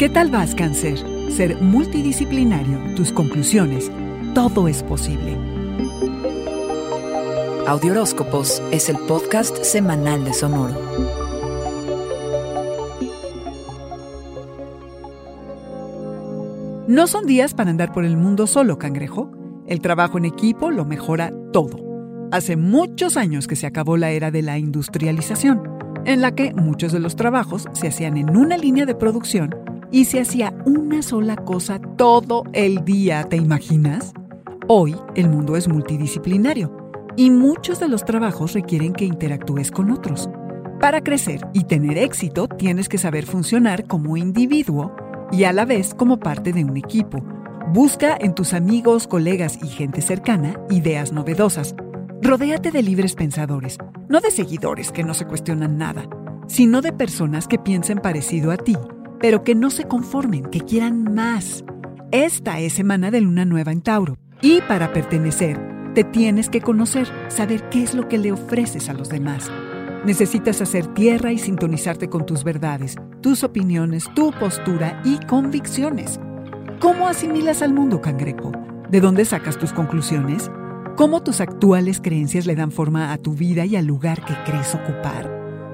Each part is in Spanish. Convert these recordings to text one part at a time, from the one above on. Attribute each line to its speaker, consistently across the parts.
Speaker 1: ¿Qué tal vas, cáncer? Ser multidisciplinario, tus conclusiones, todo es posible.
Speaker 2: Audioróscopos es el podcast semanal de Sonoro.
Speaker 1: No son días para andar por el mundo solo, cangrejo. El trabajo en equipo lo mejora todo. Hace muchos años que se acabó la era de la industrialización, en la que muchos de los trabajos se hacían en una línea de producción y se hacía una sola cosa todo el día, ¿te imaginas? Hoy el mundo es multidisciplinario y muchos de los trabajos requieren que interactúes con otros. Para crecer y tener éxito tienes que saber funcionar como individuo y a la vez como parte de un equipo. Busca en tus amigos, colegas y gente cercana ideas novedosas. Rodéate de libres pensadores, no de seguidores que no se cuestionan nada, sino de personas que piensen parecido a ti pero que no se conformen, que quieran más. Esta es semana de luna nueva en Tauro. Y para pertenecer, te tienes que conocer, saber qué es lo que le ofreces a los demás. Necesitas hacer tierra y sintonizarte con tus verdades, tus opiniones, tu postura y convicciones. ¿Cómo asimilas al mundo, cangrejo? ¿De dónde sacas tus conclusiones? ¿Cómo tus actuales creencias le dan forma a tu vida y al lugar que crees ocupar?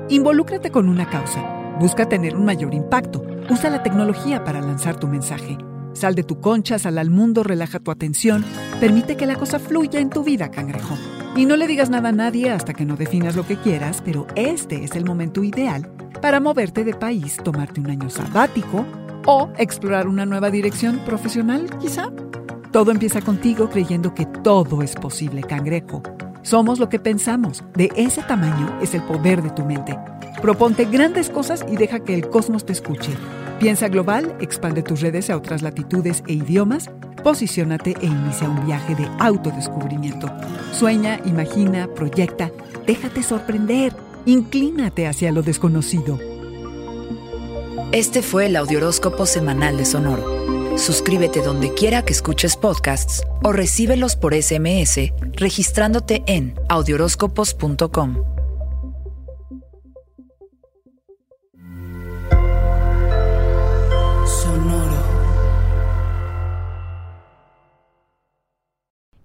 Speaker 1: Involúcrate con una causa Busca tener un mayor impacto. Usa la tecnología para lanzar tu mensaje. Sal de tu concha, sal al mundo, relaja tu atención. Permite que la cosa fluya en tu vida, cangrejo. Y no le digas nada a nadie hasta que no definas lo que quieras, pero este es el momento ideal para moverte de país, tomarte un año sabático o explorar una nueva dirección profesional, quizá. Todo empieza contigo creyendo que todo es posible, cangrejo. Somos lo que pensamos. De ese tamaño es el poder de tu mente. Proponte grandes cosas y deja que el cosmos te escuche. Piensa global, expande tus redes a otras latitudes e idiomas, posiciónate e inicia un viaje de autodescubrimiento. Sueña, imagina, proyecta, déjate sorprender, inclínate hacia lo desconocido.
Speaker 2: Este fue el Audioróscopo Semanal de Sonoro. Suscríbete donde quiera que escuches podcasts o recíbelos por SMS registrándote en audioróscopos.com.